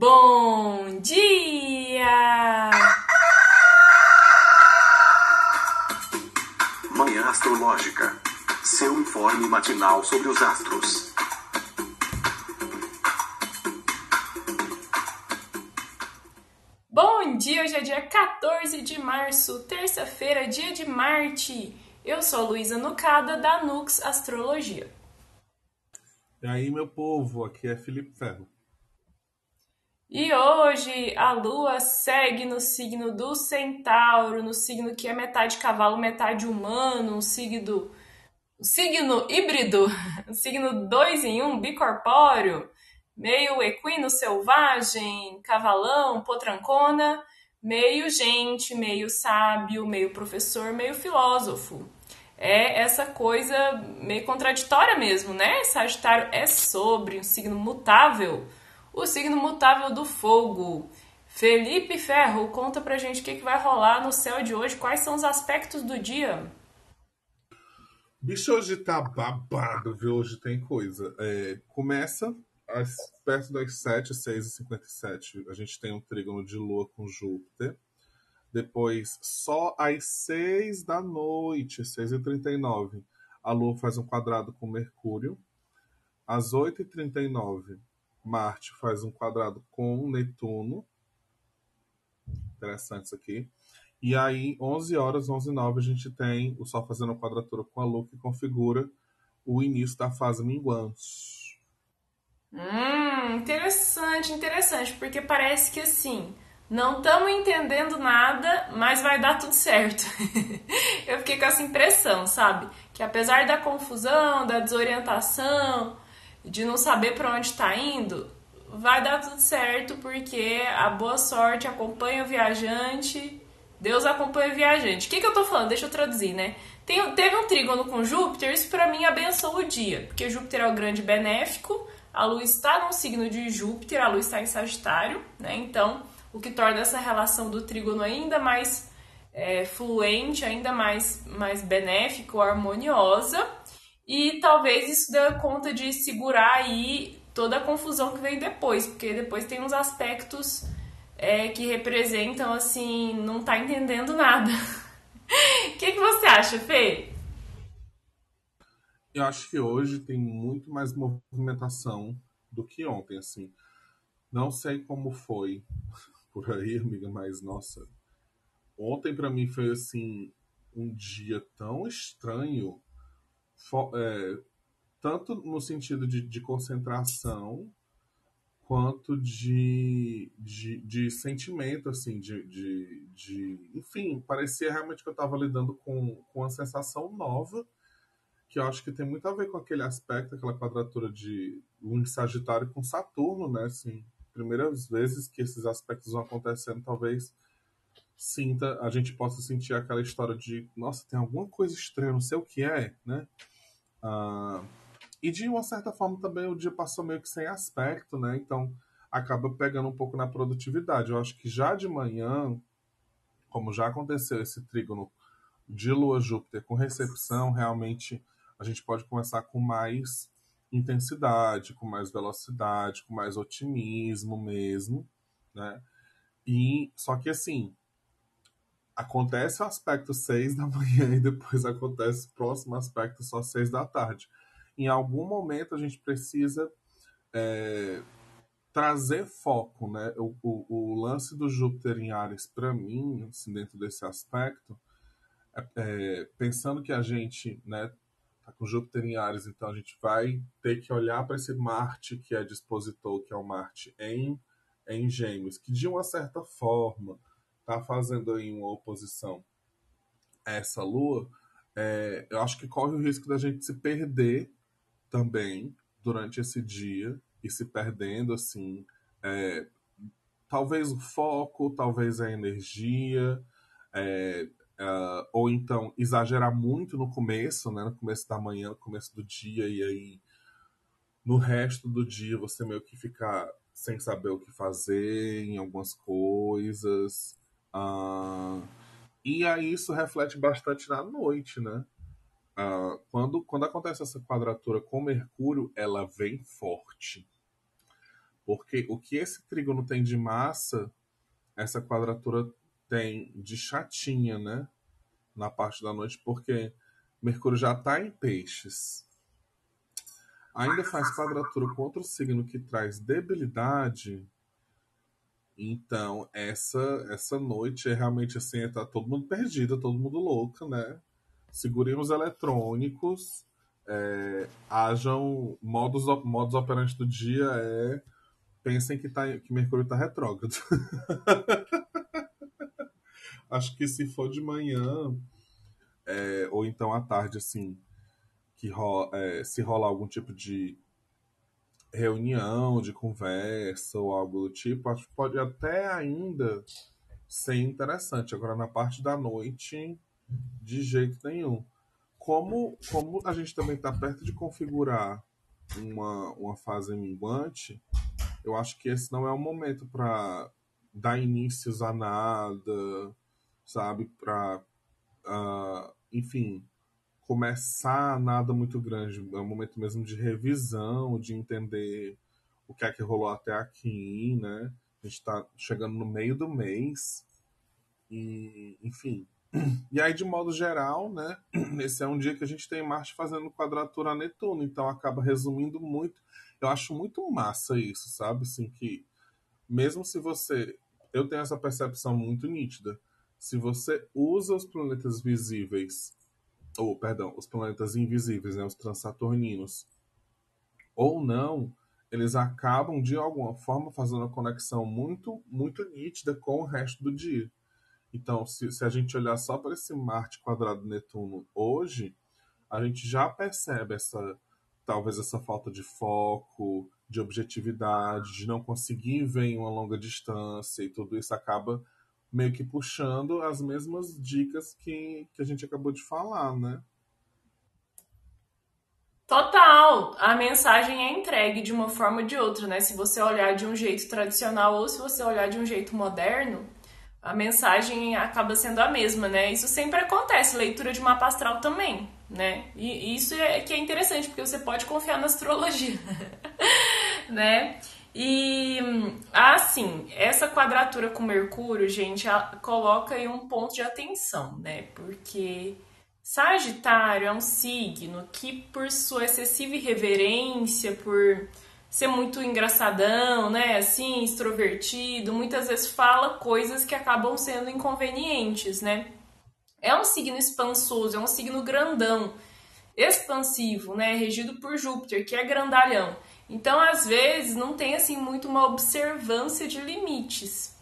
Bom dia! Manhã Astrológica. Seu informe matinal sobre os astros. Bom dia, hoje é dia 14 de março, terça-feira, dia de Marte. Eu sou Luísa Nucada, da Nux Astrologia. E aí, meu povo, aqui é Felipe Ferro. E hoje a Lua segue no signo do Centauro, no signo que é metade cavalo, metade humano, um signo, um signo híbrido, um signo dois em um, bicorpóreo, meio equino selvagem, cavalão, potrancona, meio gente, meio sábio, meio professor, meio filósofo. É essa coisa meio contraditória mesmo, né? Sagitário é sobre um signo mutável o signo mutável do fogo. Felipe Ferro, conta pra gente o que, que vai rolar no céu de hoje, quais são os aspectos do dia. Bicho, hoje tá babado, viu? Hoje tem coisa. É, começa às, perto das 7, 6 e 57 a gente tem um trígono de lua com Júpiter. Depois, só às 6 da noite, 6 e 39 a lua faz um quadrado com Mercúrio. Às 8 e 39 Marte faz um quadrado com Netuno. Interessante isso aqui. E aí, 11 horas, 11 e 9, a gente tem o Sol fazendo quadratura com a Lua, que configura o início da fase minguante. Hum, interessante, interessante, porque parece que assim, não estamos entendendo nada, mas vai dar tudo certo. Eu fiquei com essa impressão, sabe? Que apesar da confusão, da desorientação, de não saber para onde está indo, vai dar tudo certo, porque a boa sorte acompanha o viajante, Deus acompanha o viajante. O que, que eu tô falando? Deixa eu traduzir, né? Tem, teve um trígono com Júpiter, isso para mim abençoa o dia, porque Júpiter é o grande benéfico, a Lua está no signo de Júpiter, a Lua está em Sagitário, né? Então, o que torna essa relação do trígono ainda mais é, fluente, ainda mais, mais benéfica, harmoniosa. E talvez isso dê conta de segurar aí toda a confusão que vem depois, porque depois tem uns aspectos é, que representam assim, não tá entendendo nada. O que, que você acha, Fê? Eu acho que hoje tem muito mais movimentação do que ontem, assim. Não sei como foi por aí, amiga, mas nossa. Ontem para mim foi assim um dia tão estranho é, tanto no sentido de, de concentração quanto de, de, de, sentimento, assim, de, de, de, Enfim, parecia realmente que eu estava lidando com, com uma sensação nova, que eu acho que tem muito a ver com aquele aspecto, aquela quadratura de Lua Sagitário com Saturno, né? Assim, primeiras vezes que esses aspectos vão acontecendo, talvez sinta, a gente possa sentir aquela história de, nossa, tem alguma coisa estranha, não sei o que é, né? Uh, e de uma certa forma também o dia passou meio que sem aspecto, né? Então acaba pegando um pouco na produtividade. Eu acho que já de manhã, como já aconteceu esse trígono de Lua Júpiter com recepção, realmente a gente pode começar com mais intensidade, com mais velocidade, com mais otimismo mesmo, né? E só que assim, acontece o aspecto 6 da manhã e depois acontece o próximo aspecto só 6 da tarde. Em algum momento a gente precisa é, trazer foco, né? O, o, o, lance do Júpiter em Ares, para mim, assim, dentro desse aspecto, é, é, pensando que a gente, né, tá com Júpiter em Ares, então a gente vai ter que olhar para esse Marte que é dispositor, que é o Marte em, em Gêmeos, que de uma certa forma está fazendo aí uma oposição a essa lua, é, eu acho que corre o risco da gente se perder também durante esse dia e se perdendo assim, é, talvez o foco, talvez a energia, é, é, ou então exagerar muito no começo, né, no começo da manhã, no começo do dia e aí no resto do dia você meio que ficar sem saber o que fazer em algumas coisas. Uh, e aí isso reflete bastante na noite, né? Uh, quando, quando acontece essa quadratura com Mercúrio, ela vem forte. Porque o que esse trígono tem de massa, essa quadratura tem de chatinha, né? Na parte da noite, porque Mercúrio já está em peixes. Ainda faz quadratura com outro signo que traz debilidade. Então, essa essa noite é realmente assim, tá todo mundo perdido, todo mundo louco, né? Segurem os eletrônicos, é, hajam modos, modos operantes do dia é pensem que, tá, que Mercúrio está retrógrado. Acho que se for de manhã, é, ou então à tarde, assim, que rola, é, se rolar algum tipo de reunião, de conversa ou algo do tipo, acho que pode até ainda ser interessante. Agora, na parte da noite, de jeito nenhum. Como, como a gente também está perto de configurar uma, uma fase minguante, eu acho que esse não é o momento para dar inícios a nada, sabe? Para, uh, ah, enfim, começar nada muito grande. É um momento mesmo de revisão, de entender o que é que rolou até aqui, né? A gente está chegando no meio do mês. E, enfim. E aí, de modo geral, né? Esse é um dia que a gente tem Marte fazendo quadratura a Netuno, então acaba resumindo muito. Eu acho muito massa isso, sabe? Assim, que mesmo se você. Eu tenho essa percepção muito nítida. Se você usa os planetas visíveis ou perdão, os planetas invisíveis, né, os transaturninos, ou não, eles acabam de alguma forma fazendo uma conexão muito, muito nítida com o resto do dia. Então, se, se a gente olhar só para esse Marte quadrado Netuno hoje, a gente já percebe essa talvez essa falta de foco, de objetividade, de não conseguir ver em uma longa distância e tudo isso acaba meio que puxando as mesmas dicas que, que a gente acabou de falar, né? Total! A mensagem é entregue de uma forma ou de outra, né? Se você olhar de um jeito tradicional ou se você olhar de um jeito moderno, a mensagem acaba sendo a mesma, né? Isso sempre acontece, leitura de mapa astral também, né? E isso é que é interessante, porque você pode confiar na astrologia, né? E assim, essa quadratura com Mercúrio, gente, coloca aí um ponto de atenção, né? Porque Sagitário é um signo que, por sua excessiva irreverência, por ser muito engraçadão, né? Assim, extrovertido, muitas vezes fala coisas que acabam sendo inconvenientes, né? É um signo expansoso, é um signo grandão, expansivo, né? Regido por Júpiter, que é grandalhão. Então, às vezes, não tem assim muito uma observância de limites.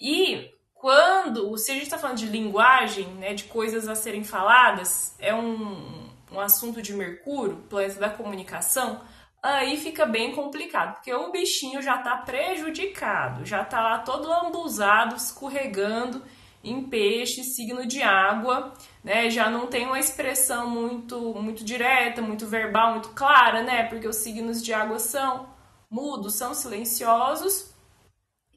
E quando, se a gente está falando de linguagem, né, de coisas a serem faladas, é um, um assunto de Mercúrio, planeta da comunicação, aí fica bem complicado, porque o bichinho já está prejudicado, já está lá todo lambuzado, escorregando em peixe, signo de água, né? Já não tem uma expressão muito muito direta, muito verbal, muito clara, né? Porque os signos de água são mudos, são silenciosos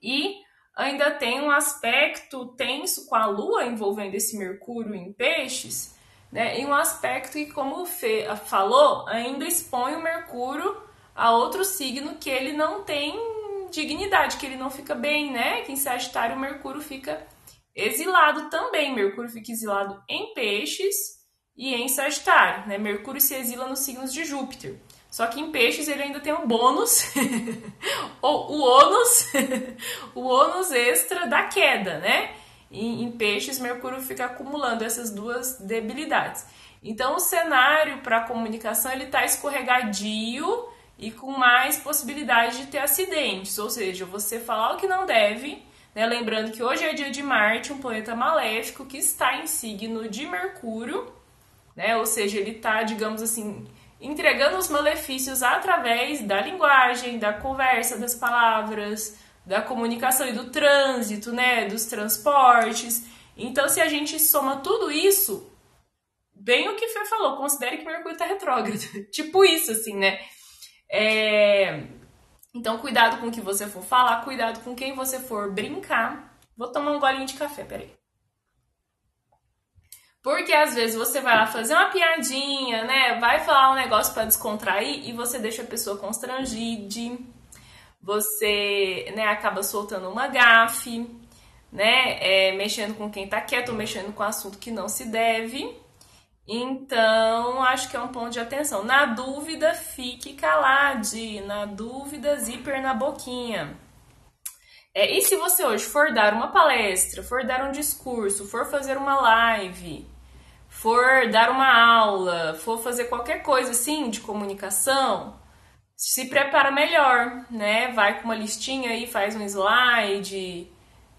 e ainda tem um aspecto tenso com a lua envolvendo esse Mercúrio em peixes, né? E um aspecto que, como o Fê falou, ainda expõe o Mercúrio a outro signo que ele não tem dignidade, que ele não fica bem, né? Que em Sagitário o Mercúrio fica Exilado também, Mercúrio fica exilado em Peixes e em Sagitário, né? Mercúrio se exila nos signos de Júpiter. Só que em Peixes ele ainda tem o bônus, ou o ônus, o ônus extra da queda, né? E em Peixes, Mercúrio fica acumulando essas duas debilidades. Então, o cenário para a comunicação ele está escorregadio e com mais possibilidade de ter acidentes, ou seja, você falar o que não deve né? Lembrando que hoje é dia de Marte, um planeta maléfico que está em signo de Mercúrio, né? ou seja, ele está, digamos assim, entregando os malefícios através da linguagem, da conversa, das palavras, da comunicação e do trânsito, né? dos transportes. Então, se a gente soma tudo isso, bem o que Fê falou, considere que Mercúrio está retrógrado. tipo isso, assim, né? É... Então, cuidado com o que você for falar, cuidado com quem você for brincar. Vou tomar um golinho de café, peraí. Porque às vezes você vai lá fazer uma piadinha, né? Vai falar um negócio para descontrair e você deixa a pessoa constrangida. você né, acaba soltando uma gafe, né? É, mexendo com quem tá quieto, mexendo com assunto que não se deve. Então, acho que é um ponto de atenção. Na dúvida, fique calade. Na dúvida, zíper na boquinha. É, e se você hoje for dar uma palestra, for dar um discurso, for fazer uma live, for dar uma aula, for fazer qualquer coisa assim de comunicação, se prepara melhor, né? Vai com uma listinha aí, faz um slide,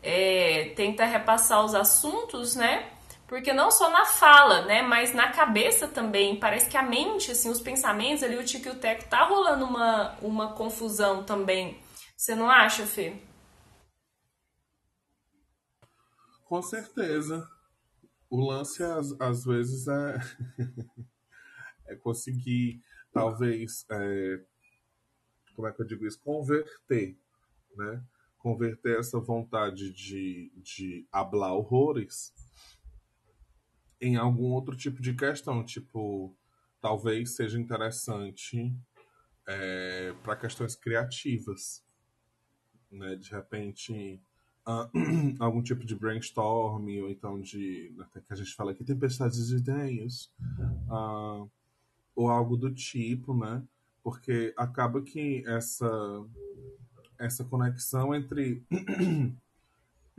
é, tenta repassar os assuntos, né? Porque não só na fala, né, mas na cabeça também, parece que a mente, assim, os pensamentos ali, o tico e o teco, tá rolando uma, uma confusão também. Você não acha, Fê? Com certeza. O lance, às, às vezes, é, é conseguir, talvez, é... como é que eu digo isso? Converter, né? Converter essa vontade de, de hablar horrores em algum outro tipo de questão, tipo, talvez seja interessante é, para questões criativas, né? De repente, uh, algum tipo de brainstorm, ou então de, até que a gente fala aqui, tempestades de ideias, uh, ou algo do tipo, né? Porque acaba que essa, essa conexão entre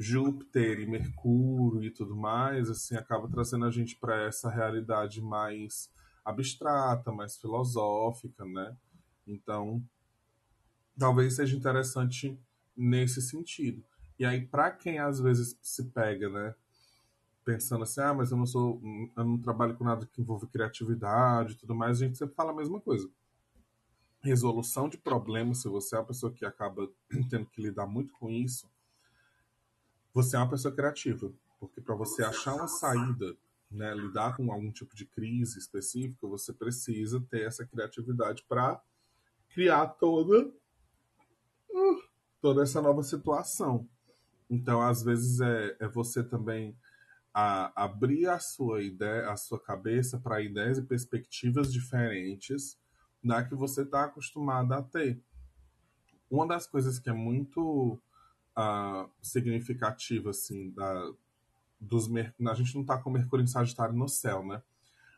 Júpiter e Mercúrio e tudo mais, assim, acaba trazendo a gente para essa realidade mais abstrata, mais filosófica, né? Então, talvez seja interessante nesse sentido. E aí, para quem às vezes se pega, né, pensando assim, ah, mas eu não sou, eu não trabalho com nada que envolva criatividade e tudo mais, a gente sempre fala a mesma coisa. Resolução de problemas, se você é a pessoa que acaba tendo que lidar muito com isso, você é uma pessoa criativa, porque para você achar uma saída, né, lidar com algum tipo de crise específica, você precisa ter essa criatividade para criar toda uh, toda essa nova situação. Então, às vezes é, é você também a, abrir a sua ideia, a sua cabeça para ideias e perspectivas diferentes da que você está acostumado a ter. Uma das coisas que é muito significativa, assim, da, dos a gente não está com Mercúrio em Sagitário no céu, né?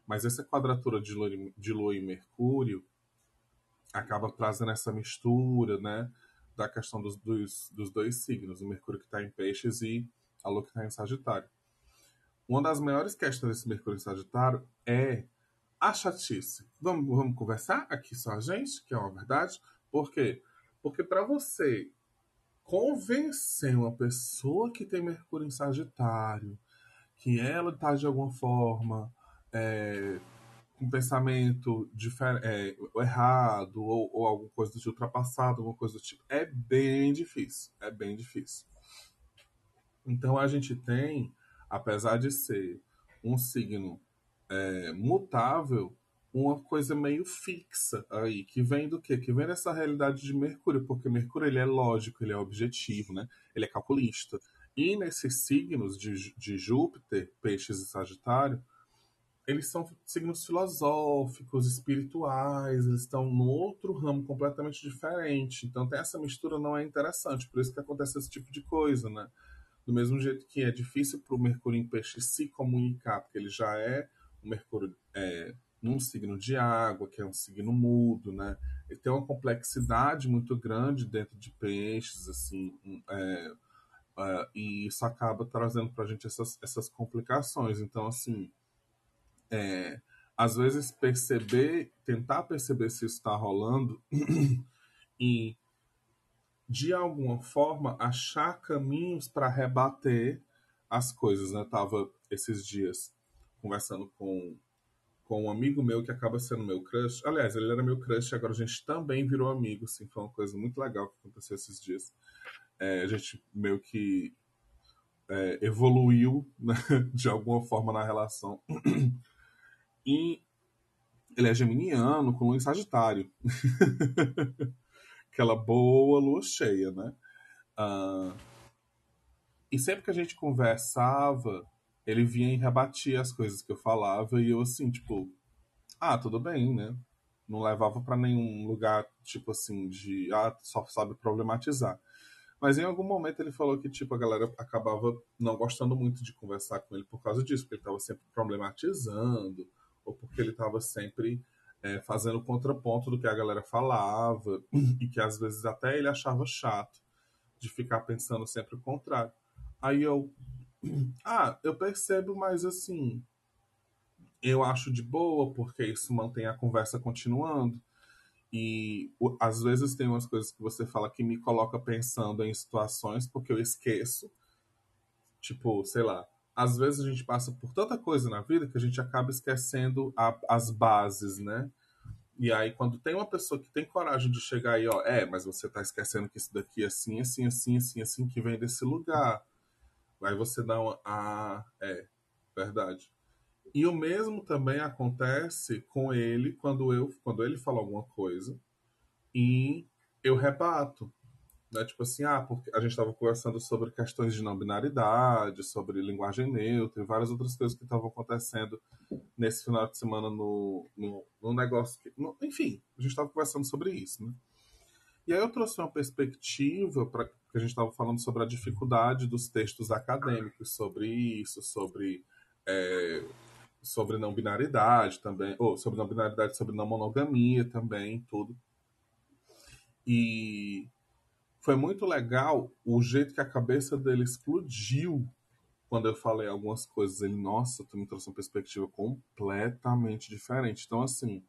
Mas essa quadratura de Lua, de Lua e Mercúrio acaba trazendo essa mistura, né? Da questão dos, dos, dos dois signos, o Mercúrio que está em Peixes e a Lua que está em Sagitário. Uma das maiores questões desse Mercúrio em Sagitário é a chatice. Vamos, vamos conversar aqui só a gente, que é uma verdade. Por quê? Porque para você convencer uma pessoa que tem Mercúrio em Sagitário que ela está de alguma forma é, com pensamento é, errado ou, ou alguma coisa de ultrapassado, alguma coisa do tipo, é bem difícil. É bem difícil. Então a gente tem, apesar de ser um signo é, mutável, uma coisa meio fixa aí, que vem do quê? Que vem dessa realidade de Mercúrio, porque Mercúrio ele é lógico, ele é objetivo, né? Ele é calculista. E nesses signos de, de Júpiter, Peixes e Sagitário, eles são signos filosóficos, espirituais, eles estão num outro ramo completamente diferente. Então tem essa mistura não é interessante, por isso que acontece esse tipo de coisa, né? Do mesmo jeito que é difícil para o Mercúrio em Peixe se comunicar, porque ele já é o Mercúrio é, num signo de água, que é um signo mudo, né? Ele tem uma complexidade muito grande dentro de peixes, assim, é, é, e isso acaba trazendo para a gente essas, essas complicações. Então, assim, é, às vezes perceber, tentar perceber se isso está rolando e, de alguma forma, achar caminhos para rebater as coisas, né? tava esses dias conversando com com um amigo meu que acaba sendo meu crush. Aliás, ele era meu crush, agora a gente também virou amigo, assim, foi uma coisa muito legal que aconteceu esses dias. É, a gente meio que é, evoluiu né, de alguma forma na relação. E ele é geminiano, com lua em Sagitário. Aquela boa lua cheia, né? Uh, e sempre que a gente conversava, ele vinha e rebatia as coisas que eu falava e eu assim, tipo, ah, tudo bem, né? não levava para nenhum lugar, tipo assim, de ah, só sabe problematizar. Mas em algum momento ele falou que, tipo, a galera acabava não gostando muito de conversar com ele por causa disso, porque ele estava sempre problematizando, ou porque ele estava sempre é, fazendo contraponto do que a galera falava, e que às vezes até ele achava chato de ficar pensando sempre o contrário. Aí eu, ah, eu percebo, mas assim, eu acho de boa, porque isso mantém a conversa continuando. E às vezes tem umas coisas que você fala que me coloca pensando em situações porque eu esqueço. Tipo, sei lá, às vezes a gente passa por tanta coisa na vida que a gente acaba esquecendo a, as bases, né? E aí, quando tem uma pessoa que tem coragem de chegar aí, ó, é, mas você tá esquecendo que isso daqui é assim, assim, assim, assim, assim, que vem desse lugar. Aí você dá uma. Ah, é, verdade. E o mesmo também acontece com ele quando eu quando ele fala alguma coisa e eu rebato. Né? Tipo assim, ah, porque a gente estava conversando sobre questões de não binaridade, sobre linguagem neutra e várias outras coisas que estavam acontecendo nesse final de semana no, no, no negócio. Que, no, enfim, a gente estava conversando sobre isso, né? E aí eu trouxe uma perspectiva para que a gente estava falando sobre a dificuldade dos textos acadêmicos sobre isso, sobre é, sobre não binaridade também, ou sobre não binaridade, sobre não monogamia também, tudo. E foi muito legal o jeito que a cabeça dele explodiu quando eu falei algumas coisas. Ele, nossa, tu me trouxe uma perspectiva completamente diferente. Então, assim,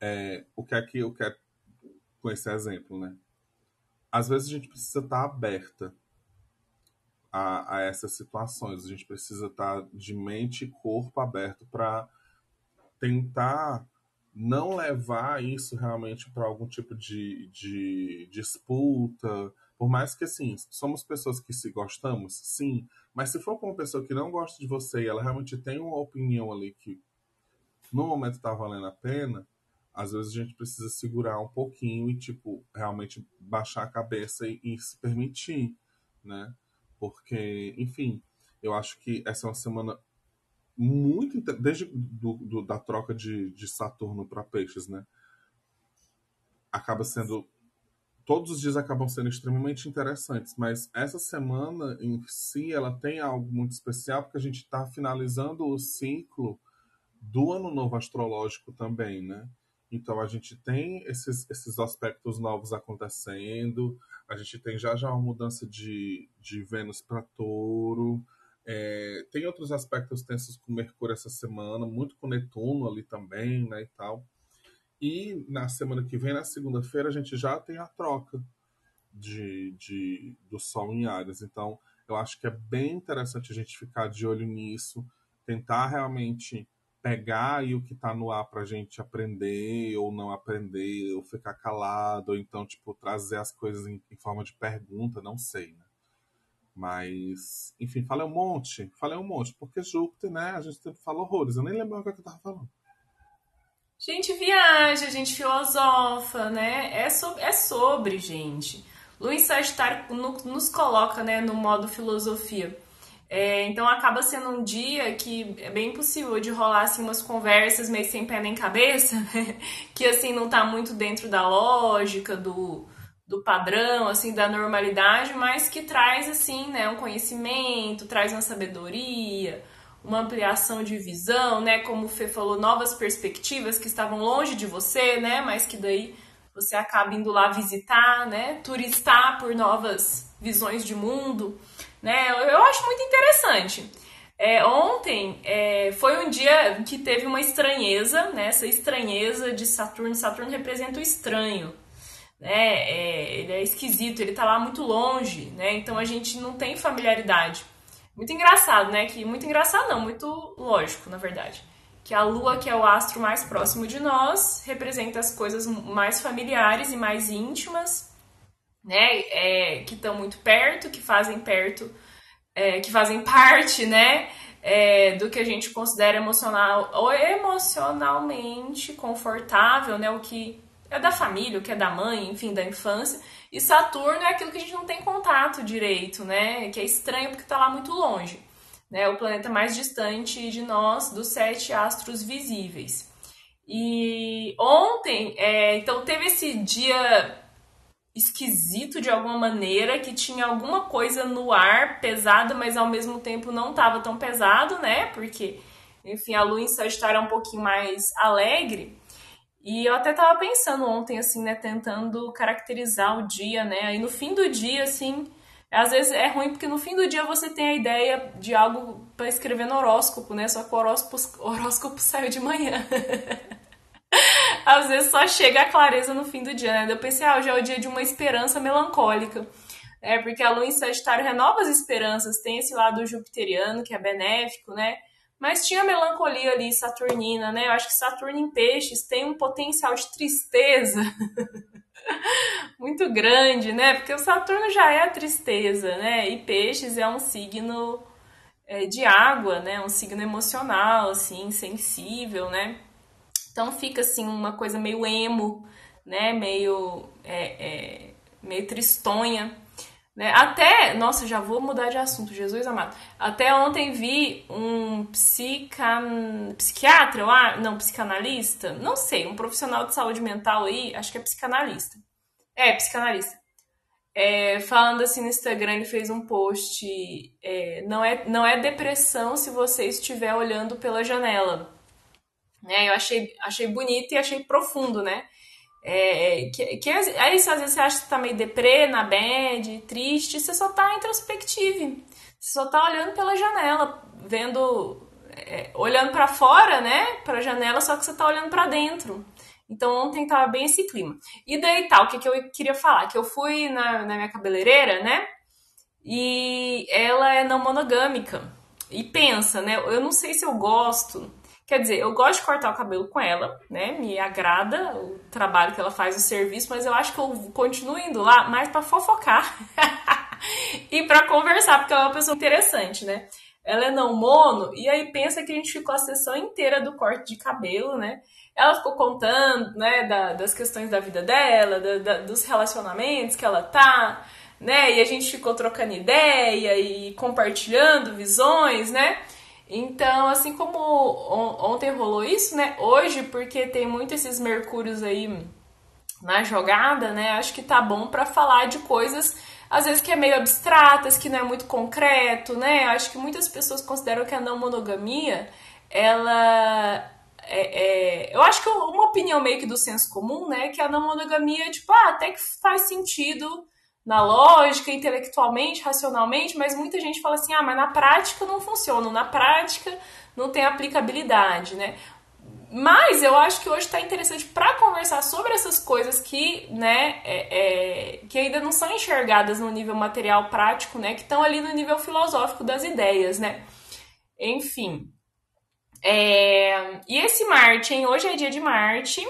é, o que é que eu quero com esse exemplo, né? Às vezes a gente precisa estar aberta a, a essas situações. A gente precisa estar de mente e corpo aberto para tentar não levar isso realmente para algum tipo de, de disputa. Por mais que, assim, somos pessoas que se gostamos, sim, mas se for com uma pessoa que não gosta de você e ela realmente tem uma opinião ali que no momento está valendo a pena, às vezes a gente precisa segurar um pouquinho e, tipo, realmente baixar a cabeça e, e se permitir, né? porque, enfim, eu acho que essa é uma semana muito desde do, do, da troca de, de Saturno para Peixes, né? Acaba sendo todos os dias acabam sendo extremamente interessantes, mas essa semana em si ela tem algo muito especial porque a gente está finalizando o ciclo do ano novo astrológico também, né? Então a gente tem esses, esses aspectos novos acontecendo, a gente tem já já uma mudança de, de Vênus para Touro, é, tem outros aspectos tensos com Mercúrio essa semana, muito com Netuno ali também, né, e tal. E na semana que vem, na segunda-feira, a gente já tem a troca de, de, do Sol em Ares. Então, eu acho que é bem interessante a gente ficar de olho nisso, tentar realmente pegar aí o que está no ar para a gente aprender ou não aprender, ou ficar calado, ou então, tipo, trazer as coisas em, em forma de pergunta, não sei, né? Mas, enfim, falei um monte, falei um monte, porque Júpiter, né, a gente fala horrores, eu nem lembro o que eu tava falando. A gente viaja, a gente filosofa, né? É sobre, é sobre gente. Luiz Sagitário nos coloca, né, no modo filosofia. É, então acaba sendo um dia que é bem possível de rolar assim, umas conversas meio sem pé nem cabeça, né? que assim não tá muito dentro da lógica, do, do padrão, assim, da normalidade, mas que traz assim, né, um conhecimento, traz uma sabedoria, uma ampliação de visão, né, como o Fê falou, novas perspectivas que estavam longe de você, né, mas que daí você acaba indo lá visitar, né, turistar por novas visões de mundo né? Eu acho muito interessante. É, ontem é, foi um dia que teve uma estranheza, né? Essa estranheza de Saturno. Saturno representa o estranho, né? É, ele é esquisito, ele tá lá muito longe, né? Então a gente não tem familiaridade. Muito engraçado, né? Que muito engraçado não, muito lógico, na verdade. Que a Lua, que é o astro mais próximo de nós, representa as coisas mais familiares e mais íntimas, né, é, que estão muito perto, que fazem perto, é, que fazem parte, né, é, do que a gente considera emocional ou emocionalmente confortável, né, o que é da família, o que é da mãe, enfim, da infância. E Saturno é aquilo que a gente não tem contato direito, né, que é estranho porque está lá muito longe, né, o planeta mais distante de nós dos sete astros visíveis. E ontem, é, então teve esse dia esquisito de alguma maneira, que tinha alguma coisa no ar pesada, mas ao mesmo tempo não estava tão pesado, né? Porque, enfim, a lua em Sagitário é um pouquinho mais alegre. E eu até tava pensando ontem, assim, né, tentando caracterizar o dia, né? Aí no fim do dia, assim, às vezes é ruim porque no fim do dia você tem a ideia de algo para escrever no horóscopo, né? Só que o horóscopo, o horóscopo saiu de manhã. Às vezes só chega a clareza no fim do dia, né? Eu pensei, ah, hoje é o dia de uma esperança melancólica. É, porque a lua em Sagitário renova as esperanças, tem esse lado jupiteriano que é benéfico, né? Mas tinha melancolia ali saturnina, né? Eu acho que Saturno em Peixes tem um potencial de tristeza muito grande, né? Porque o Saturno já é a tristeza, né? E Peixes é um signo é, de água, né? Um signo emocional, assim, sensível, né? Então fica assim uma coisa meio emo, né? Meio é, é, meio tristonha. Né? Até, nossa, já vou mudar de assunto, Jesus amado. Até ontem vi um psican... psiquiatra, não, psicanalista, não sei, um profissional de saúde mental aí, acho que é psicanalista. É, psicanalista. É, falando assim no Instagram, ele fez um post. É, não, é, não é depressão se você estiver olhando pela janela. Né? Eu achei, achei bonito e achei profundo, né? É, que, que aí às vezes você acha que você tá meio deprê, na bad, triste, você só tá introspectivo. Você só tá olhando pela janela, vendo. É, olhando para fora, né? Pra janela, só que você tá olhando para dentro. Então ontem tava bem esse clima. E daí tá, o que, que eu queria falar? Que eu fui na, na minha cabeleireira, né? E ela é não monogâmica. E pensa, né? Eu não sei se eu gosto Quer dizer, eu gosto de cortar o cabelo com ela, né? Me agrada o trabalho que ela faz, o serviço, mas eu acho que eu continuo indo lá mais para fofocar e para conversar, porque ela é uma pessoa interessante, né? Ela é não mono, e aí pensa que a gente ficou a sessão inteira do corte de cabelo, né? Ela ficou contando, né, da, das questões da vida dela, da, da, dos relacionamentos que ela tá, né? E a gente ficou trocando ideia e compartilhando visões, né? Então, assim como ontem rolou isso, né? Hoje, porque tem muito esses mercúrios aí na jogada, né? Acho que tá bom para falar de coisas às vezes que é meio abstratas, que não é muito concreto, né? Acho que muitas pessoas consideram que a não monogamia, ela é, é, eu acho que uma opinião meio que do senso comum, né, que a não monogamia, tipo, ah, até que faz sentido na lógica, intelectualmente, racionalmente, mas muita gente fala assim: ah, mas na prática não funciona, na prática não tem aplicabilidade, né? Mas eu acho que hoje está interessante para conversar sobre essas coisas que, né, é, é, que ainda não são enxergadas no nível material prático, né, que estão ali no nível filosófico das ideias, né? Enfim. É, e esse Marte, hein? Hoje é dia de Marte,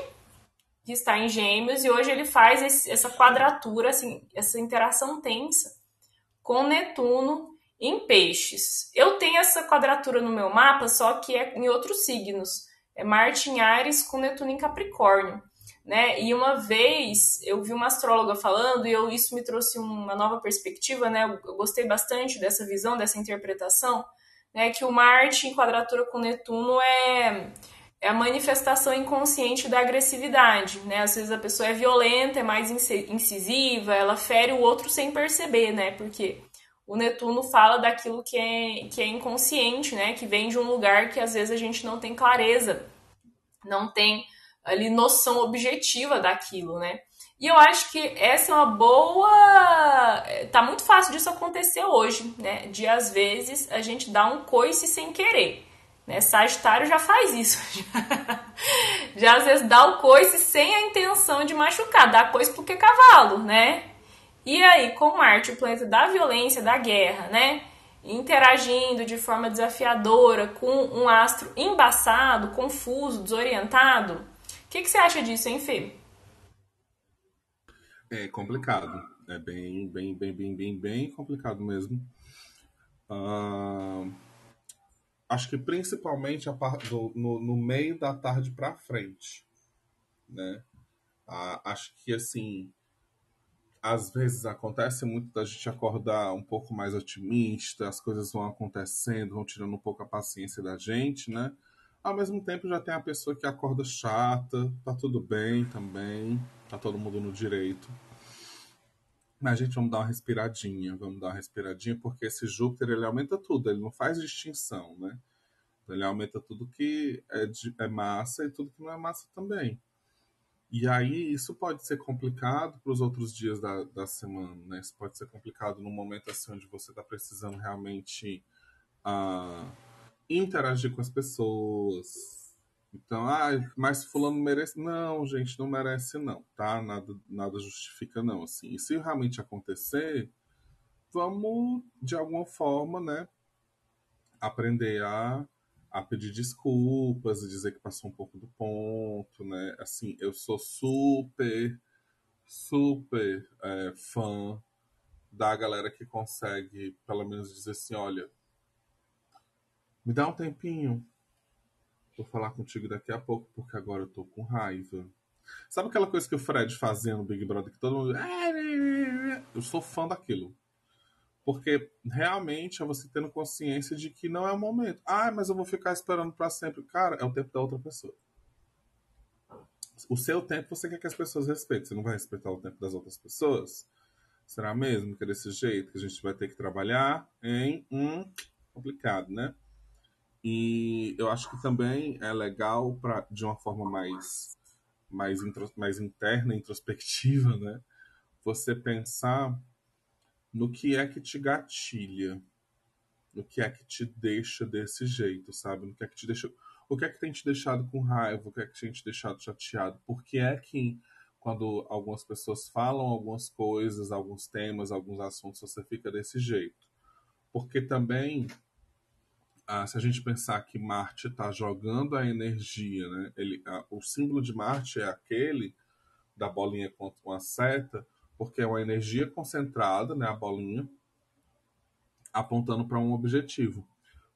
que está em Gêmeos, e hoje ele faz esse, essa quadratura, assim, essa interação tensa com Netuno em Peixes. Eu tenho essa quadratura no meu mapa, só que é em outros signos. É Marte em Ares com Netuno em Capricórnio. Né? E uma vez eu vi uma astróloga falando e eu, isso me trouxe uma nova perspectiva, né? Eu, eu gostei bastante dessa visão, dessa interpretação, né? Que o Marte em quadratura com Netuno é é a manifestação inconsciente da agressividade, né? Às vezes a pessoa é violenta, é mais incisiva, ela fere o outro sem perceber, né? Porque o Netuno fala daquilo que é, que é inconsciente, né? Que vem de um lugar que às vezes a gente não tem clareza, não tem ali noção objetiva daquilo, né? E eu acho que essa é uma boa. Tá muito fácil disso acontecer hoje, né? De às vezes a gente dar um coice sem querer. Né? Sagitário já faz isso. já às vezes dá o coice sem a intenção de machucar, dá coice porque é cavalo, né? E aí, com Marte, o planeta da violência, da guerra, né? Interagindo de forma desafiadora com um astro embaçado, confuso, desorientado. O que, que você acha disso, hein, Fê? É complicado. É bem, bem, bem, bem, bem, bem complicado mesmo. Uh acho que principalmente a do, no, no, meio da tarde para frente, né? Ah, acho que assim, às vezes acontece muito da gente acordar um pouco mais otimista, as coisas vão acontecendo, vão tirando um pouco a paciência da gente, né? Ao mesmo tempo, já tem a pessoa que acorda chata, tá tudo bem também, tá todo mundo no direito. Mas, gente, vamos dar uma respiradinha, vamos dar uma respiradinha, porque esse Júpiter, ele aumenta tudo, ele não faz distinção, né? Ele aumenta tudo que é, de, é massa e tudo que não é massa também. E aí isso pode ser complicado para os outros dias da, da semana, né? Isso pode ser complicado no momento assim onde você está precisando realmente uh, interagir com as pessoas. Então, ah, mas fulano merece. Não, gente, não merece não, tá? Nada, nada justifica não, assim. E se realmente acontecer, vamos, de alguma forma, né, aprender a a pedir desculpas e dizer que passou um pouco do ponto, né? Assim, eu sou super, super é, fã da galera que consegue, pelo menos, dizer assim: olha, me dá um tempinho, vou falar contigo daqui a pouco, porque agora eu tô com raiva. Sabe aquela coisa que o Fred fazia no Big Brother, que todo mundo. Eu sou fã daquilo. Porque realmente é você tendo consciência de que não é o momento. Ah, mas eu vou ficar esperando para sempre. Cara, é o tempo da outra pessoa. O seu tempo você quer que as pessoas respeitem. Você não vai respeitar o tempo das outras pessoas? Será mesmo que é desse jeito que a gente vai ter que trabalhar em um complicado, né? E eu acho que também é legal para de uma forma mais mais, mais interna, introspectiva, né? Você pensar no que é que te gatilha, no que é que te deixa desse jeito, sabe? No que é que te deixa, o que é que tem te deixado com raiva, o que é que tem te deixado chateado? Por que é que quando algumas pessoas falam algumas coisas, alguns temas, alguns assuntos, você fica desse jeito? Porque também ah, se a gente pensar que Marte está jogando a energia, né? Ele, o símbolo de Marte é aquele da bolinha com a seta, porque é uma energia concentrada, né, a bolinha, apontando para um objetivo.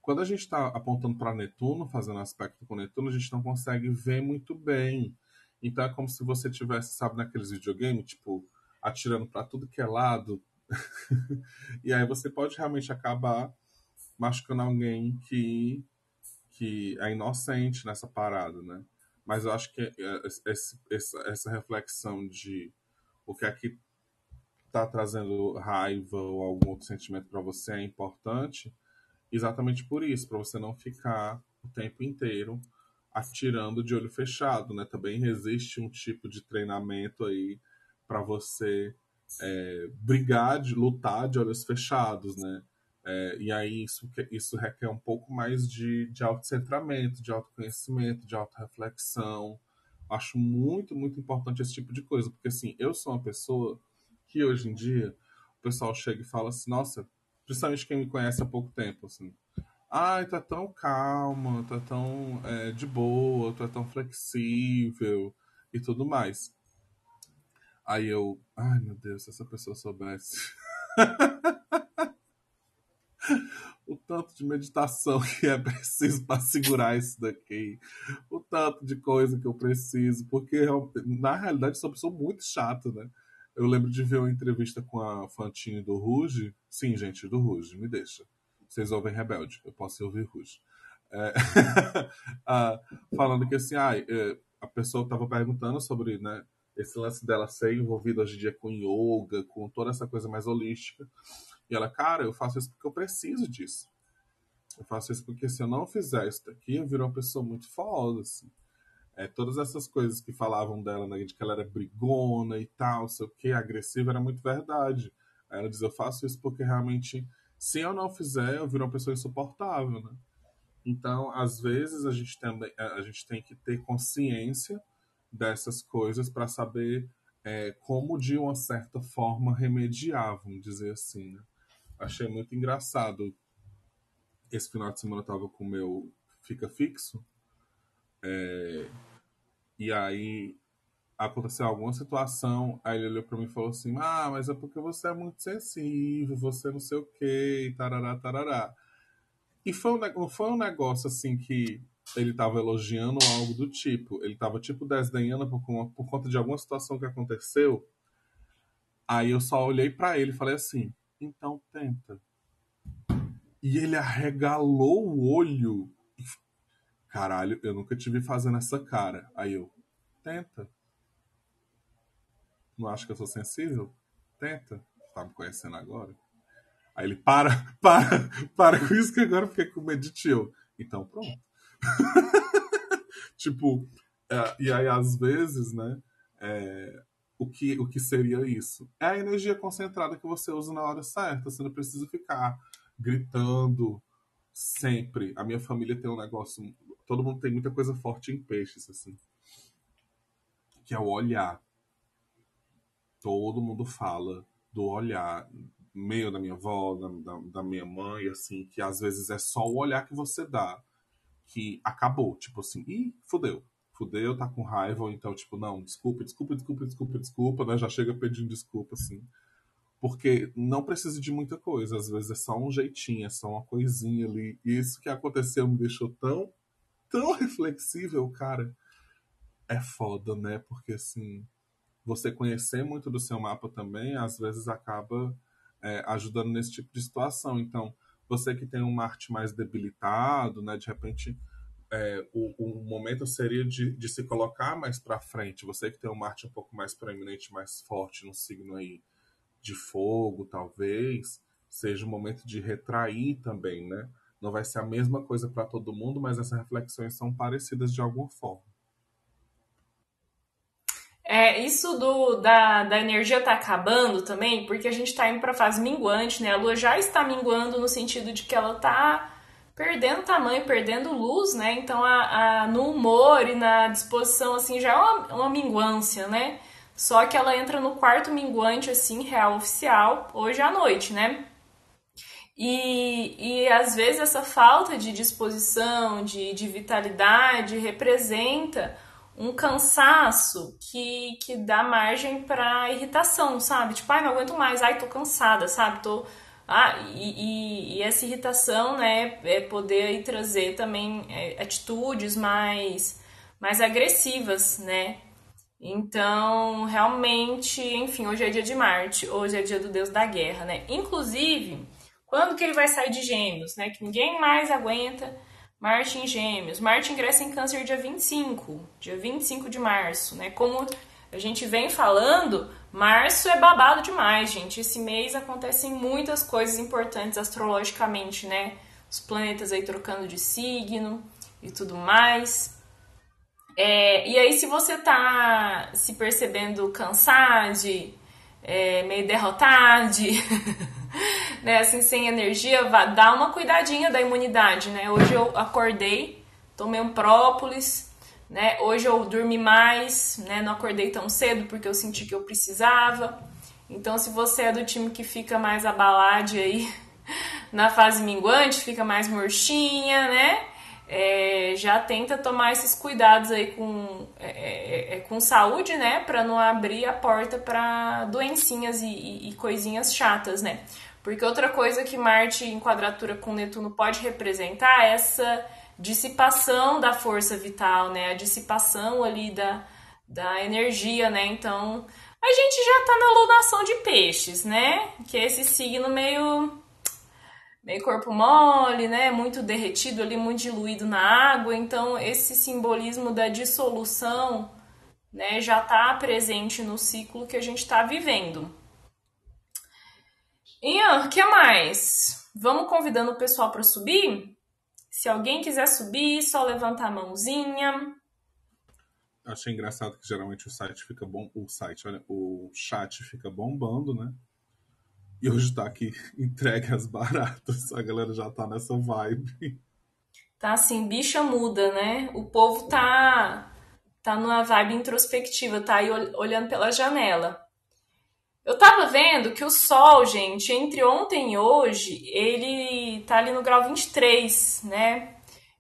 Quando a gente está apontando para Netuno, fazendo aspecto com Netuno, a gente não consegue ver muito bem. Então é como se você tivesse, sabe, naqueles videogames, tipo, atirando para tudo que é lado. e aí você pode realmente acabar machucando alguém que, que é inocente nessa parada, né? Mas eu acho que é, esse, essa, essa reflexão de o que é que está trazendo raiva ou algum outro sentimento para você é importante, exatamente por isso, para você não ficar o tempo inteiro atirando de olho fechado, né? Também existe um tipo de treinamento aí para você é, brigar, de lutar de olhos fechados, né? É, e aí isso, isso requer um pouco mais de, de autocentramento, de autoconhecimento, de autorreflexão. Acho muito, muito importante esse tipo de coisa, porque assim, eu sou uma pessoa que hoje em dia o pessoal chega e fala assim, nossa, principalmente quem me conhece há pouco tempo, assim, ai, tá tão calma, tá tão é, de boa, tá tão flexível e tudo mais. Aí eu, ai meu Deus, se essa pessoa soubesse. tanto de meditação que é preciso para segurar isso daqui, o tanto de coisa que eu preciso, porque na realidade sou uma pessoa muito chata, né? Eu lembro de ver uma entrevista com a Fantine do Ruge. Sim, gente, do Ruge, me deixa. Vocês ouvem Rebelde, eu posso ouvir Ruge. É, ah, falando que assim, ah, a pessoa estava perguntando sobre né, esse lance dela ser envolvida hoje em dia com yoga, com toda essa coisa mais holística. E ela, cara, eu faço isso porque eu preciso disso. Eu faço isso porque se eu não fizer isso daqui, eu viro uma pessoa muito foda, assim. É, todas essas coisas que falavam dela, né, de que ela era brigona e tal, sei o que, agressiva, era muito verdade. Aí ela diz, eu faço isso porque realmente, se eu não fizer, eu viro uma pessoa insuportável, né? Então, às vezes, a gente, também, a gente tem que ter consciência dessas coisas para saber é, como, de uma certa forma, remediar, vamos dizer assim, né? Achei muito engraçado. Esse final de semana eu tava com o meu Fica Fixo, é, e aí aconteceu alguma situação, aí ele olhou para mim e falou assim: Ah, mas é porque você é muito sensível, você não sei o que, tarará, tarará. E foi um, foi um negócio assim que ele estava elogiando algo do tipo. Ele estava tipo desdenhando por, por conta de alguma situação que aconteceu. Aí eu só olhei para ele e falei assim: então tenta. E ele arregalou o olho caralho, eu nunca te vi fazendo essa cara. Aí eu, tenta. Não acha que eu sou sensível? Tenta. Tá me conhecendo agora? Aí ele, para, para, para com isso que agora eu fiquei com medo de tio. Então, pronto. tipo, é, e aí às vezes, né, é, o, que, o que seria isso? É a energia concentrada que você usa na hora certa. Você não precisa ficar gritando sempre. A minha família tem um negócio. Todo mundo tem muita coisa forte em peixes, assim. Que é o olhar. Todo mundo fala do olhar. Meio da minha avó, da, da, da minha mãe, assim, que às vezes é só o olhar que você dá. Que acabou. Tipo assim, ih, fudeu fudeu, tá com raiva, ou então, tipo, não, desculpa, desculpa, desculpa, desculpa, desculpa, né? Já chega pedindo desculpa, assim. Porque não precisa de muita coisa, às vezes é só um jeitinho, é só uma coisinha ali. E isso que aconteceu me deixou tão, tão reflexível, cara. É foda, né? Porque, assim, você conhecer muito do seu mapa também, às vezes acaba é, ajudando nesse tipo de situação. Então, você que tem um Marte mais debilitado, né? De repente é, o, o, momento seria de, de se colocar mais para frente. Você que tem um Marte um pouco mais proeminente, mais forte no signo aí de fogo, talvez, seja o momento de retrair também, né? Não vai ser a mesma coisa para todo mundo, mas essas reflexões são parecidas de alguma forma. É, isso do, da, da energia tá acabando também, porque a gente tá indo pra fase minguante, né? A lua já está minguando no sentido de que ela tá perdendo tamanho, perdendo luz, né? Então, a, a, no humor e na disposição, assim, já é uma, uma minguância, né? Só que ela entra no quarto minguante, assim, real oficial, hoje à noite, né? E, e às vezes essa falta de disposição, de, de vitalidade, representa um cansaço que, que dá margem para irritação, sabe? Tipo, ai, não aguento mais, ai, tô cansada, sabe? Tô, ah, e, e, e, essa irritação, né, é poder trazer também é, atitudes mais, mais agressivas, né? Então, realmente, enfim, hoje é dia de Marte, hoje é dia do Deus da Guerra, né? Inclusive, quando que ele vai sair de Gêmeos, né? Que ninguém mais aguenta Marte em Gêmeos. Marte ingressa em Câncer dia 25, dia 25 de março, né? Como a gente vem falando, março é babado demais, gente. Esse mês acontecem muitas coisas importantes astrologicamente, né? Os planetas aí trocando de signo e tudo mais. É, e aí, se você tá se percebendo cansado, é, meio derrotado, né, assim, sem energia, vá, dá uma cuidadinha da imunidade, né? Hoje eu acordei, tomei um própolis, né? Hoje eu dormi mais, né? Não acordei tão cedo porque eu senti que eu precisava. Então, se você é do time que fica mais abalado aí na fase minguante, fica mais murchinha, né? É, já tenta tomar esses cuidados aí com, é, é, é com saúde, né? Para não abrir a porta para doencinhas e, e, e coisinhas chatas, né? Porque outra coisa que Marte em quadratura com Netuno pode representar é essa dissipação da força vital, né? A dissipação ali da, da energia, né? Então, a gente já tá na lunação de peixes, né? Que é esse signo meio meio corpo mole, né? Muito derretido ali, muito diluído na água. Então, esse simbolismo da dissolução, né, já tá presente no ciclo que a gente está vivendo. E o que mais? Vamos convidando o pessoal para subir? Se alguém quiser subir, só levanta a mãozinha. Achei engraçado que geralmente o site fica bom, o site, olha, o chat fica bombando, né? E hoje tá aqui entregue as baratas. A galera já tá nessa vibe. Tá assim, bicha muda, né? O povo tá tá numa vibe introspectiva, tá aí olhando pela janela. Eu tava vendo que o Sol, gente, entre ontem e hoje, ele tá ali no grau 23, né?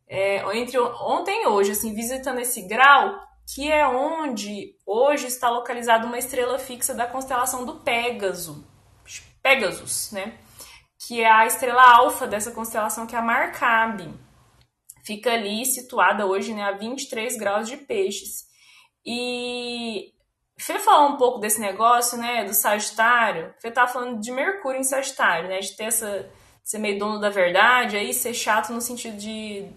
É, entre ontem e hoje, assim, visitando esse grau, que é onde hoje está localizada uma estrela fixa da constelação do Pégaso, Pegasus, né? Que é a estrela alfa dessa constelação, que é a Marcabe. Fica ali situada hoje né, a 23 graus de peixes. E Fê falou um pouco desse negócio, né, do Sagitário. Fê tá falando de Mercúrio em Sagitário, né, de ter essa ser meio dono da verdade, aí ser chato no sentido de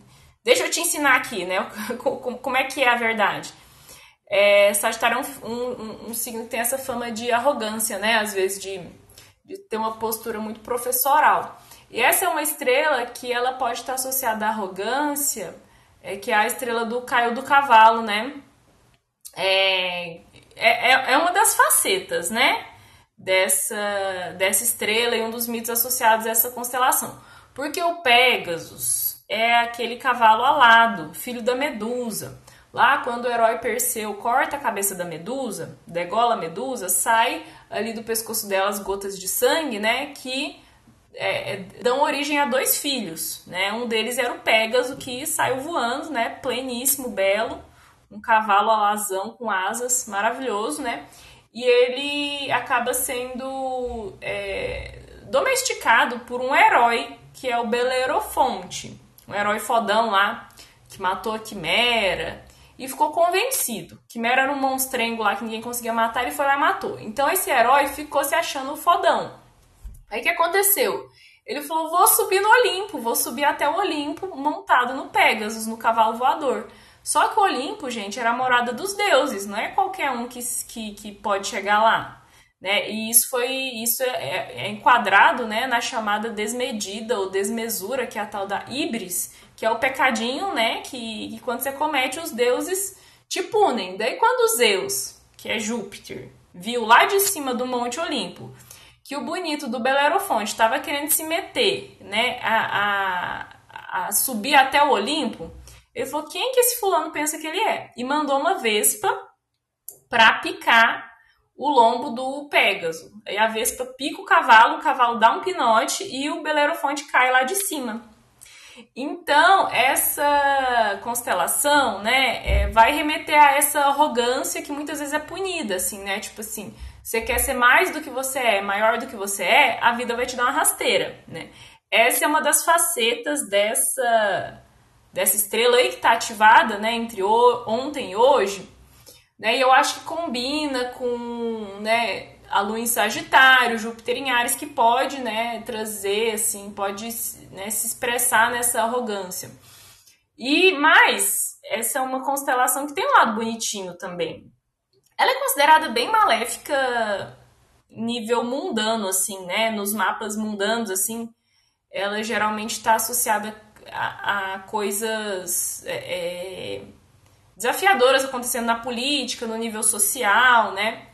Deixa eu te ensinar aqui, né? Como é que é a verdade. É, Sagitário é um, um, um, signo que tem essa fama de arrogância, né? Às vezes de, de ter uma postura muito professoral. E essa é uma estrela que ela pode estar associada à arrogância, é, que é a estrela do Caio do Cavalo, né? É, é, é uma das facetas, né? Dessa, dessa estrela e um dos mitos associados a essa constelação. Porque o Pégasus é aquele cavalo alado, filho da Medusa. Lá, quando o herói Perseu corta a cabeça da Medusa, degola a Medusa, sai ali do pescoço dela as gotas de sangue, né? Que é, é, dão origem a dois filhos, né? Um deles era o Pégaso, que saiu voando, né? Pleníssimo, belo, um cavalo alazão com asas, maravilhoso, né? E ele acaba sendo é, domesticado por um herói, que é o Belerofonte, um herói fodão lá, que matou a Quimera, e ficou convencido. Quimera era um monstrengo lá que ninguém conseguia matar, ele foi lá e matou. Então esse herói ficou se achando fodão. Aí o que aconteceu? Ele falou: vou subir no Olimpo, vou subir até o Olimpo montado no Pegasus, no cavalo voador. Só que o Olimpo, gente, era a morada dos deuses, não é qualquer um que, que, que pode chegar lá. Né? E isso foi isso é, é enquadrado né, na chamada desmedida ou desmesura, que é a tal da ibris, que é o pecadinho, né? Que, que quando você comete, os deuses te punem. Daí quando Zeus, que é Júpiter, viu lá de cima do Monte Olimpo que o bonito do Belerofonte estava querendo se meter, né, a, a, a, subir até o Olimpo, ele falou: quem que esse fulano pensa que ele é? E mandou uma vespa para picar o lombo do Pégaso. Aí a vespa pica o cavalo, o cavalo dá um pinote e o Belerofonte cai lá de cima. Então, essa constelação, né, é, vai remeter a essa arrogância que muitas vezes é punida, assim, né? Tipo assim, você quer ser mais do que você é, maior do que você é, a vida vai te dar uma rasteira, né? Essa é uma das facetas dessa, dessa estrela aí que está ativada, né, entre o, ontem e hoje, né? E eu acho que combina com, né, a Lua em Sagitário, Júpiter em Ares, que pode, né, trazer, assim, pode né, se expressar nessa arrogância. E mais, essa é uma constelação que tem um lado bonitinho também, ela é considerada bem maléfica nível mundano, assim, né? Nos mapas mundanos, assim, ela geralmente está associada a, a coisas é, é, desafiadoras acontecendo na política, no nível social, né?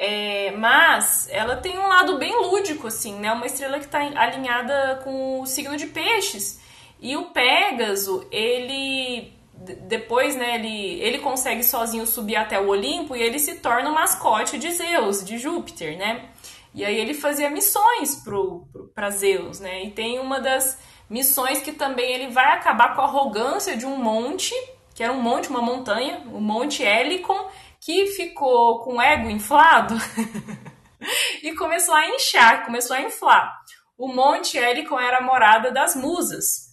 É, mas ela tem um lado bem lúdico, assim, né? Uma estrela que está alinhada com o signo de peixes. E o Pégaso, ele depois, né, ele, ele consegue sozinho subir até o Olimpo e ele se torna o mascote de Zeus, de Júpiter, né? E aí ele fazia missões para Zeus, né? E tem uma das missões que também ele vai acabar com a arrogância de um monte, que era um monte, uma montanha, o Monte Helicon, que ficou com o ego inflado e começou a inchar, começou a inflar. O Monte Helicon era a morada das musas,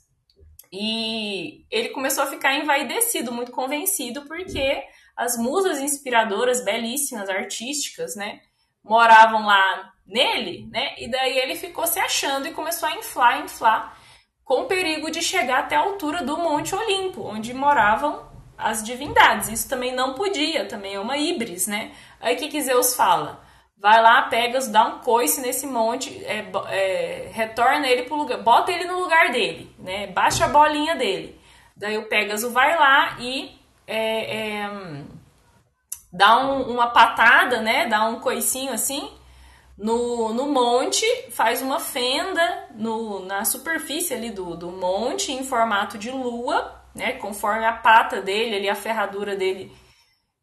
e ele começou a ficar envaidecido, muito convencido, porque as musas inspiradoras, belíssimas, artísticas, né, moravam lá nele, né? E daí ele ficou se achando e começou a inflar, inflar, com perigo de chegar até a altura do Monte Olimpo, onde moravam as divindades. Isso também não podia, também é uma híbris, né? Aí que, que Zeus fala? vai lá, pega, dá um coice nesse monte, é, é, retorna ele pro lugar, bota ele no lugar dele, né? Baixa a bolinha dele. Daí o Pégaso vai lá e é, é, dá um, uma patada, né? Dá um coicinho assim no, no monte, faz uma fenda no, na superfície ali do, do monte em formato de lua, né? Conforme a pata dele, ali, a ferradura dele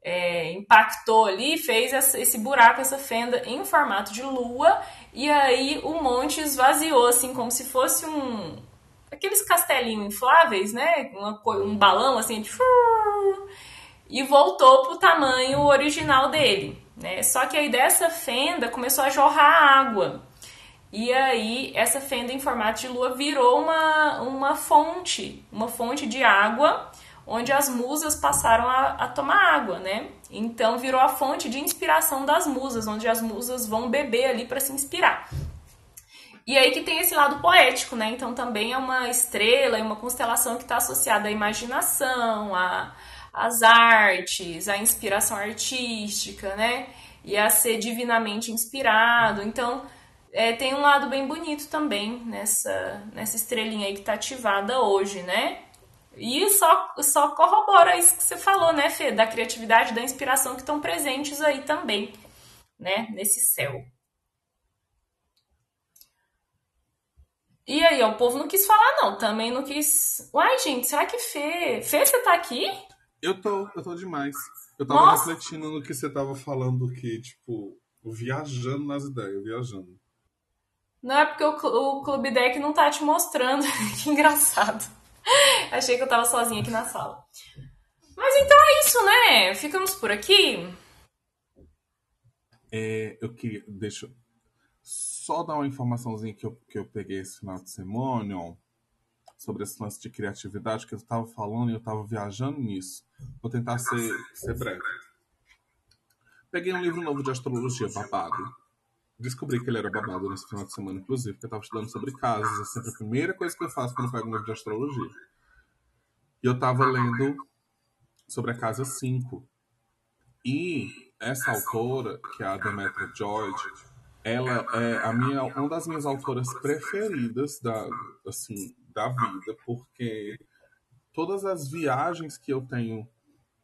é, impactou ali, fez esse buraco, essa fenda em formato de lua, e aí o monte esvaziou, assim, como se fosse um. aqueles castelinhos infláveis, né? Uma, um balão assim, de, e voltou pro tamanho original dele. Né? Só que aí dessa fenda começou a jorrar água. E aí essa fenda em formato de lua virou uma, uma fonte, uma fonte de água onde as musas passaram a, a, tomar água, né? Então virou a fonte de inspiração das musas, onde as musas vão beber ali para se inspirar. E aí que tem esse lado poético, né? Então também é uma estrela e uma constelação que está associada à imaginação, às artes, à inspiração artística, né? E a ser divinamente inspirado. Então é, tem um lado bem bonito também nessa, nessa estrelinha aí que está ativada hoje, né? E só, só corrobora isso que você falou, né, Fê? Da criatividade, da inspiração que estão presentes aí também, né? Nesse céu. E aí, ó, o povo não quis falar, não. Também não quis. Uai, gente, será que Fê. Fê, você tá aqui? Eu tô, eu tô demais. Eu tava Nossa. refletindo no que você tava falando, que, tipo, viajando nas ideias, viajando. Não é porque o, o Clube Deck não tá te mostrando. que engraçado. Achei que eu tava sozinha aqui na sala. Mas então é isso, né? Ficamos por aqui. É, eu queria. Deixa só dar uma informaçãozinha que eu, que eu peguei esse final de semana sobre esse lance de criatividade que eu estava falando e eu estava viajando nisso. Vou tentar ser, ser breve. Peguei um livro novo de astrologia, babado. Descobri que ele era babado nesse final de semana, inclusive, porque eu estava estudando sobre casas. É sempre a primeira coisa que eu faço quando eu pego um livro de astrologia. E eu estava lendo sobre a casa 5. E essa autora, que é a Demetra George, ela é a minha, uma das minhas autoras preferidas da, assim, da vida, porque todas as viagens que eu tenho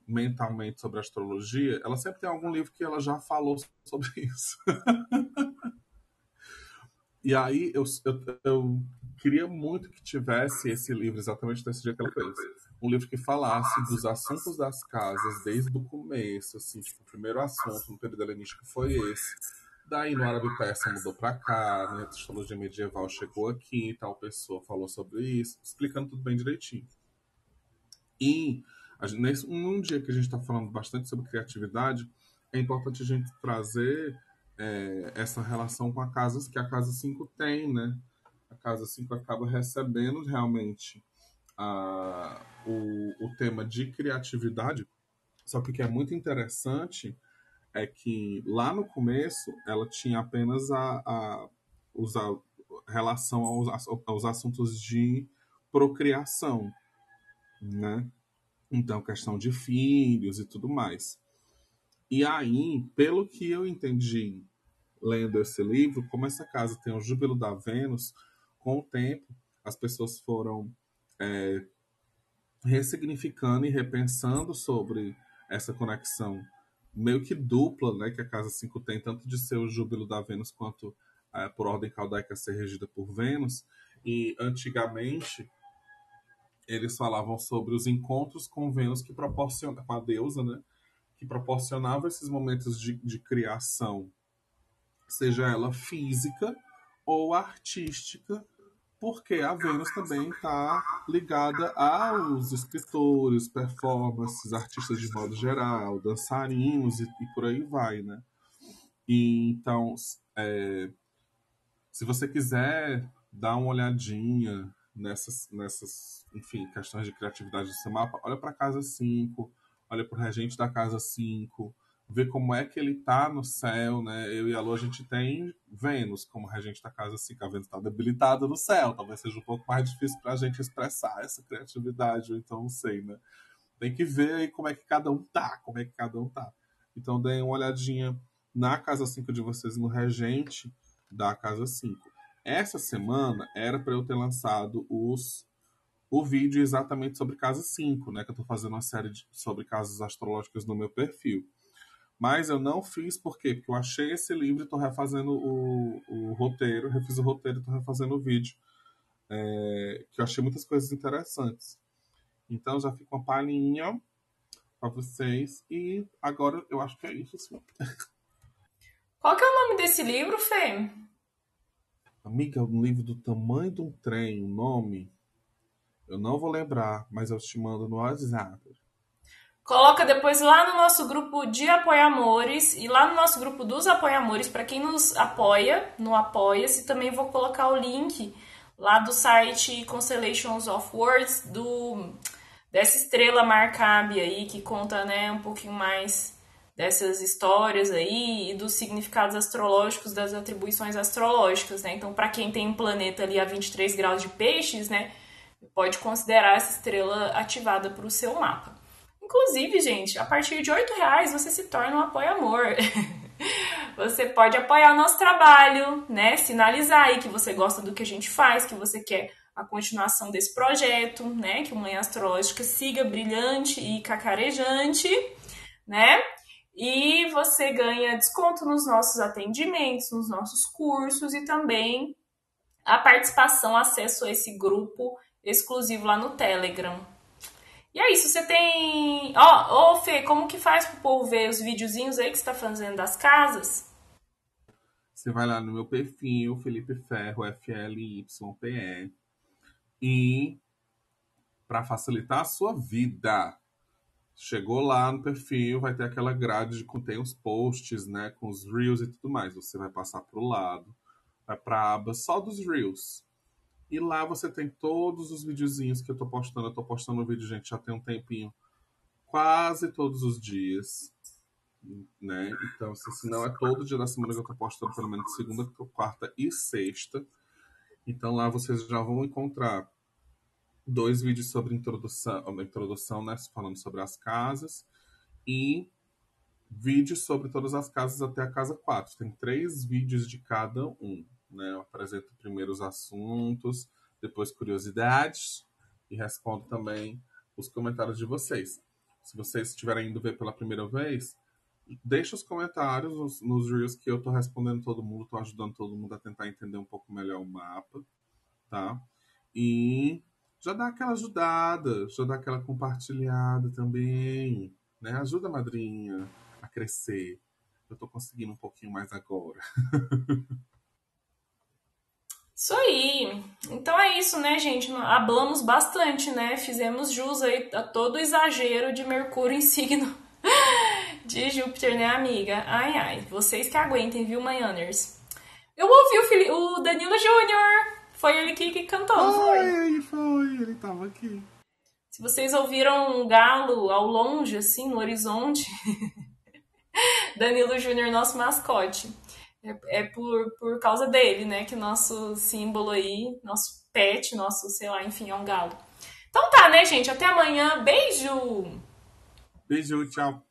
mentalmente sobre astrologia, ela sempre tem algum livro que ela já falou sobre isso. e aí eu, eu, eu, queria muito que tivesse esse livro exatamente desse dia que ela fez. Um livro que falasse dos assuntos das casas desde o começo, assim, tipo, o primeiro assunto no período helenístico foi esse Daí no árabe persa mudou para cá, né? A astrologia medieval chegou aqui, tal pessoa falou sobre isso, explicando tudo bem direitinho. E nesse, um dia que a gente está falando bastante sobre criatividade, é importante a gente trazer é, essa relação com a casa que a casa 5 tem, né? A casa 5 acaba recebendo realmente a, o, o tema de criatividade, só que o que é muito interessante é que lá no começo ela tinha apenas a, a usar relação aos, aos assuntos de procriação, né? Então, questão de filhos e tudo mais. E aí, pelo que eu entendi lendo esse livro, como essa casa tem o júbilo da Vênus, com o tempo as pessoas foram é, ressignificando e repensando sobre essa conexão meio que dupla, né, que a Casa 5 tem, tanto de ser o júbilo da Vênus quanto é, por ordem caldaica ser regida por Vênus. E antigamente eles falavam sobre os encontros com Vênus que proporciona com a deusa, né, que proporcionava esses momentos de, de criação, seja ela física ou artística, porque a Vênus também está ligada aos escritores, performances, artistas de modo geral, dançarinos e, e por aí vai, né? E, então, é, se você quiser dar uma olhadinha nessas, nessas, enfim, questões de criatividade seu mapa, olha para a casa 5, olha para o regente da casa 5, ver como é que ele tá no céu, né? Eu e a Lu, a gente tem Vênus como regente da casa, assim, que a Vênus está debilitada no céu. Talvez seja um pouco mais difícil para a gente expressar essa criatividade, ou então não sei, né? Tem que ver aí como é que cada um tá, como é que cada um tá. Então deem uma olhadinha na casa 5 de vocês, no regente da casa 5. Essa semana era para eu ter lançado os o vídeo exatamente sobre casa 5, né? Que eu tô fazendo uma série de, sobre casas astrológicas no meu perfil. Mas eu não fiz por quê? Porque eu achei esse livro e estou refazendo o, o roteiro, refiz o roteiro e estou refazendo o vídeo. É, que eu achei muitas coisas interessantes. Então já fica uma palhinha para vocês. E agora eu acho que é isso, sim. Qual que é o nome desse livro, Fê? Amiga, é um livro do tamanho de um trem, o nome. Eu não vou lembrar, mas eu te mando no WhatsApp. Coloca depois lá no nosso grupo de apoiamores e lá no nosso grupo dos apoiamores, para quem nos apoia, no Apoia-se, também vou colocar o link lá do site Constellations of Words, do, dessa estrela Marcabe aí, que conta né, um pouquinho mais dessas histórias aí e dos significados astrológicos, das atribuições astrológicas, né? Então, para quem tem um planeta ali a 23 graus de peixes, né, pode considerar essa estrela ativada para o seu mapa. Inclusive, gente, a partir de R$ reais você se torna um apoio-amor. você pode apoiar o nosso trabalho, né? Sinalizar aí que você gosta do que a gente faz, que você quer a continuação desse projeto, né? Que o Manhã Astrológica siga brilhante e cacarejante, né? E você ganha desconto nos nossos atendimentos, nos nossos cursos e também a participação, acesso a esse grupo exclusivo lá no Telegram. E é isso, você tem. Ó, oh, ô Fê, como que faz pro povo ver os videozinhos aí que você tá fazendo das casas? Você vai lá no meu perfil, Felipe Ferro, F-L-Y-P-E. E para facilitar a sua vida, chegou lá no perfil, vai ter aquela grade de contém os posts, né, com os reels e tudo mais. Você vai passar para o lado, vai para a aba só dos reels. E lá você tem todos os videozinhos que eu tô postando. Eu tô postando um vídeo, gente, já tem um tempinho. Quase todos os dias. Né? Então, se, se não é todo dia da semana que eu tô postando, pelo menos segunda, quarta e sexta. Então lá vocês já vão encontrar dois vídeos sobre introdução, introdução, né? Falando sobre as casas. E vídeos sobre todas as casas até a casa 4. Tem três vídeos de cada um. Né? Eu apresento primeiro os assuntos, depois curiosidades e respondo também os comentários de vocês. Se vocês estiverem indo ver pela primeira vez, deixa os comentários nos, nos Reels que eu estou respondendo todo mundo, estou ajudando todo mundo a tentar entender um pouco melhor o mapa, tá? E já dá aquela ajudada, já dá aquela compartilhada também, né? Ajuda a madrinha a crescer. Eu estou conseguindo um pouquinho mais agora. Isso aí. Então é isso, né, gente? Hablamos bastante, né? Fizemos jus aí a todo o exagero de Mercúrio em signo de Júpiter, né, amiga? Ai, ai. Vocês que aguentem, viu, Manhãers? Eu ouvi o, Fili o Danilo Júnior. Foi ele que, que cantou, foi? Foi, foi. Ele tava aqui. Se vocês ouviram um galo ao longe, assim, no horizonte, Danilo Júnior, nosso mascote. É, é, por, por causa dele, né? Que nosso símbolo aí, nosso pet, nosso, sei lá, enfim, é um galo. Então tá, né, gente? Até amanhã. Beijo! Beijo, tchau.